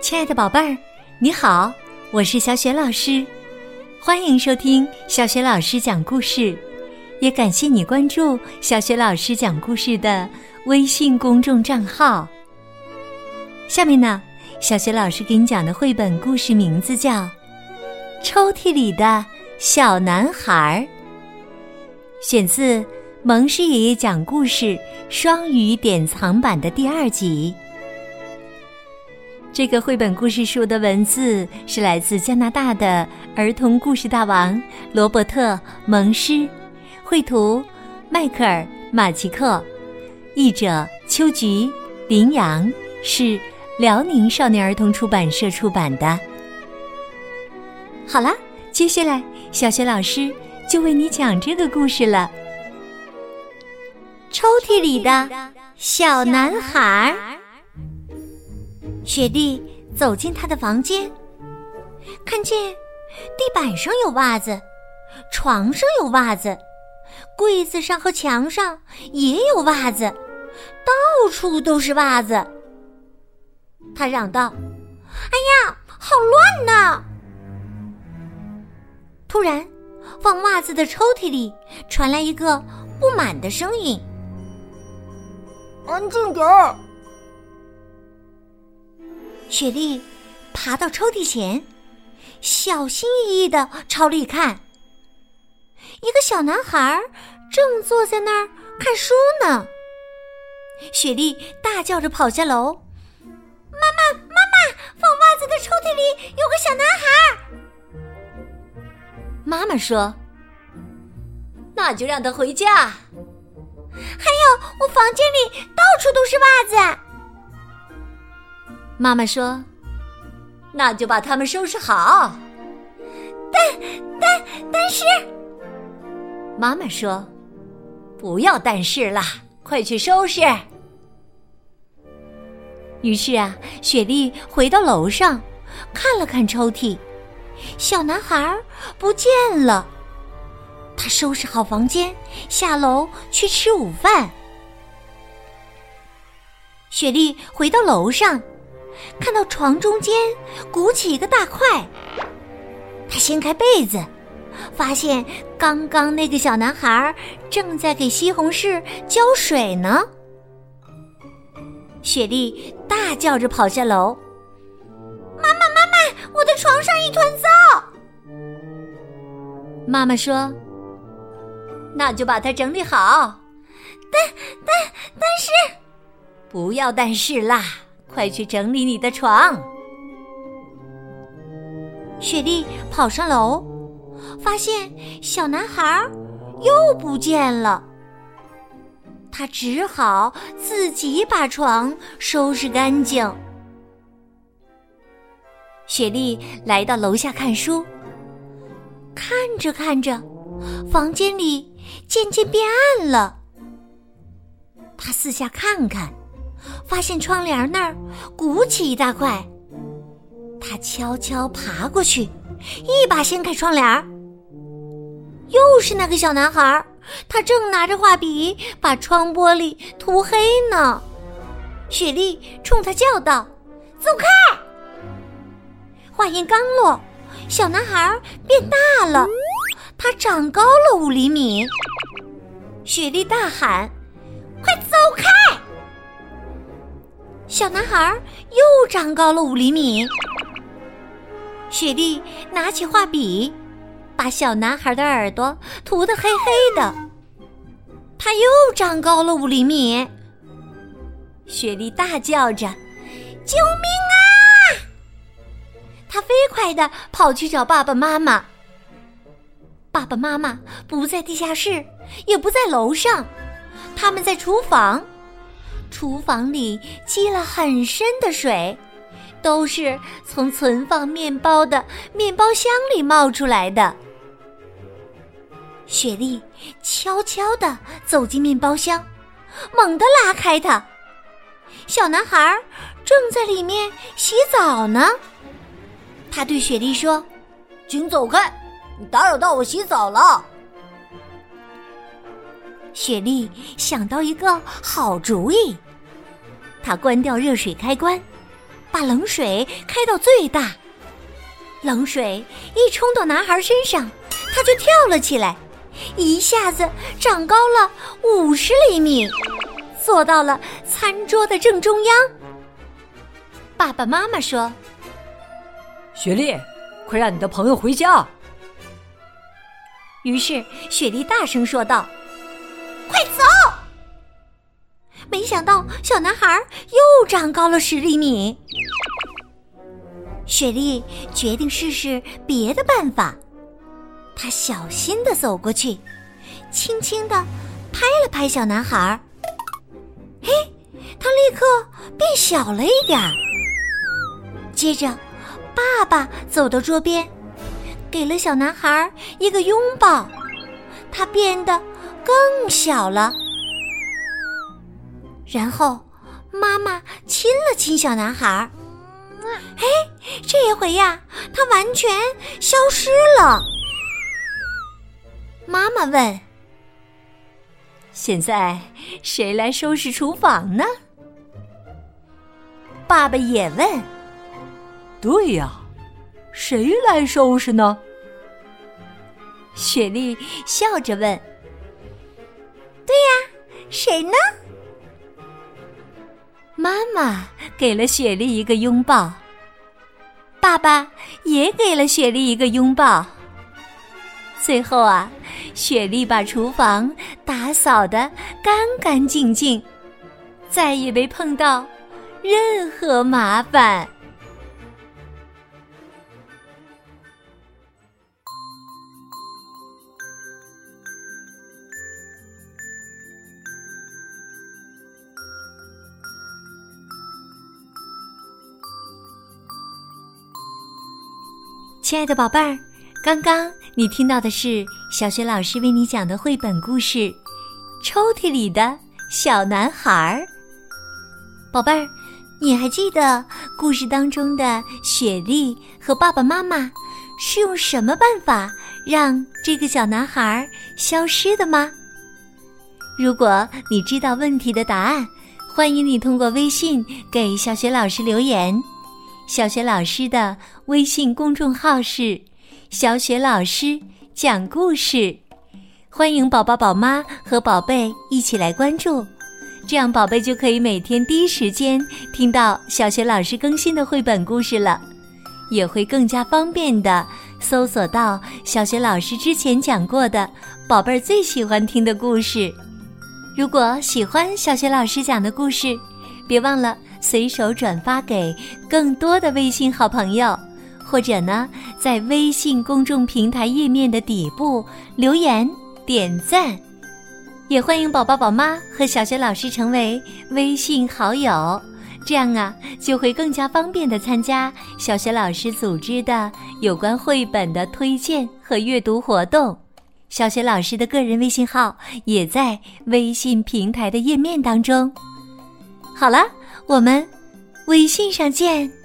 亲爱的宝贝儿，你好，我是小雪老师，欢迎收听小雪老师讲故事，也感谢你关注小雪老师讲故事的微信公众账号。下面呢，小雪老师给你讲的绘本故事名字叫《抽屉里的小男孩》，选自蒙氏爷爷讲故事双语典藏版的第二集。这个绘本故事书的文字是来自加拿大的儿童故事大王罗伯特·蒙施，绘图迈克尔·马奇克，译者秋菊、林阳，是辽宁少年儿童出版社出版的。好了，接下来小学老师就为你讲这个故事了。抽屉里的小男孩。雪莉走进他的房间，看见地板上有袜子，床上有袜子，柜子上和墙上也有袜子，到处都是袜子。他嚷道：“哎呀，好乱呐！”突然，放袜子的抽屉里传来一个不满的声音：“安静点儿！”雪莉爬到抽屉前，小心翼翼的朝里看。一个小男孩正坐在那儿看书呢。雪莉大叫着跑下楼：“妈妈，妈妈，放袜子的抽屉里有个小男孩。”妈妈说：“那就让他回家。”还有，我房间里到处都是袜子。妈妈说：“那就把它们收拾好。”但但但是，妈妈说：“不要但是了，快去收拾。”于是啊，雪莉回到楼上，看了看抽屉，小男孩不见了。他收拾好房间，下楼去吃午饭。雪莉回到楼上。看到床中间鼓起一个大块，他掀开被子，发现刚刚那个小男孩正在给西红柿浇水呢。雪莉大叫着跑下楼：“妈妈，妈妈，我的床上一团糟！”妈妈说：“那就把它整理好。”但但但是，不要但是啦。快去整理你的床！雪莉跑上楼，发现小男孩又不见了。他只好自己把床收拾干净。雪莉来到楼下看书，看着看着，房间里渐渐变暗了。他四下看看。发现窗帘那儿鼓起一大块，他悄悄爬过去，一把掀开窗帘又是那个小男孩，他正拿着画笔把窗玻璃涂黑呢。雪莉冲他叫道：“走开！”话音刚落，小男孩变大了，他长高了五厘米。雪莉大喊：“小男孩又长高了五厘米。雪莉拿起画笔，把小男孩的耳朵涂得黑黑的。他又长高了五厘米。雪莉大叫着：“救命啊！”他飞快的跑去找爸爸妈妈。爸爸妈妈不在地下室，也不在楼上，他们在厨房。厨房里积了很深的水，都是从存放面包的面包箱里冒出来的。雪莉悄悄地走进面包箱，猛地拉开它，小男孩正在里面洗澡呢。他对雪莉说：“请走开，你打扰到我洗澡了。”雪莉想到一个好主意，她关掉热水开关，把冷水开到最大。冷水一冲到男孩身上，他就跳了起来，一下子长高了五十厘米，坐到了餐桌的正中央。爸爸妈妈说：“雪莉，快让你的朋友回家。”于是雪莉大声说道：“没想到小男孩又长高了十厘米。雪莉决定试试别的办法。她小心的走过去，轻轻的拍了拍小男孩。嘿，他立刻变小了一点儿。接着，爸爸走到桌边，给了小男孩一个拥抱，他变得更小了。然后，妈妈亲了亲小男孩。哎，这一回呀，他完全消失了。妈妈问：“现在谁来收拾厨房呢？”爸爸也问：“对呀，谁来收拾呢？”雪莉笑着问：“对呀，谁呢？”妈妈给了雪莉一个拥抱，爸爸也给了雪莉一个拥抱。最后啊，雪莉把厨房打扫的干干净净，再也没碰到任何麻烦。亲爱的宝贝儿，刚刚你听到的是小学老师为你讲的绘本故事《抽屉里的小男孩儿》。宝贝儿，你还记得故事当中的雪莉和爸爸妈妈是用什么办法让这个小男孩消失的吗？如果你知道问题的答案，欢迎你通过微信给小学老师留言。小学老师的微信公众号是“小雪老师讲故事”，欢迎宝宝、宝妈和宝贝一起来关注，这样宝贝就可以每天第一时间听到小学老师更新的绘本故事了，也会更加方便的搜索到小学老师之前讲过的宝贝儿最喜欢听的故事。如果喜欢小学老师讲的故事，别忘了。随手转发给更多的微信好朋友，或者呢，在微信公众平台页面的底部留言点赞。也欢迎宝宝、宝妈和小学老师成为微信好友，这样啊，就会更加方便的参加小学老师组织的有关绘本的推荐和阅读活动。小学老师的个人微信号也在微信平台的页面当中。好了。我们微信上见。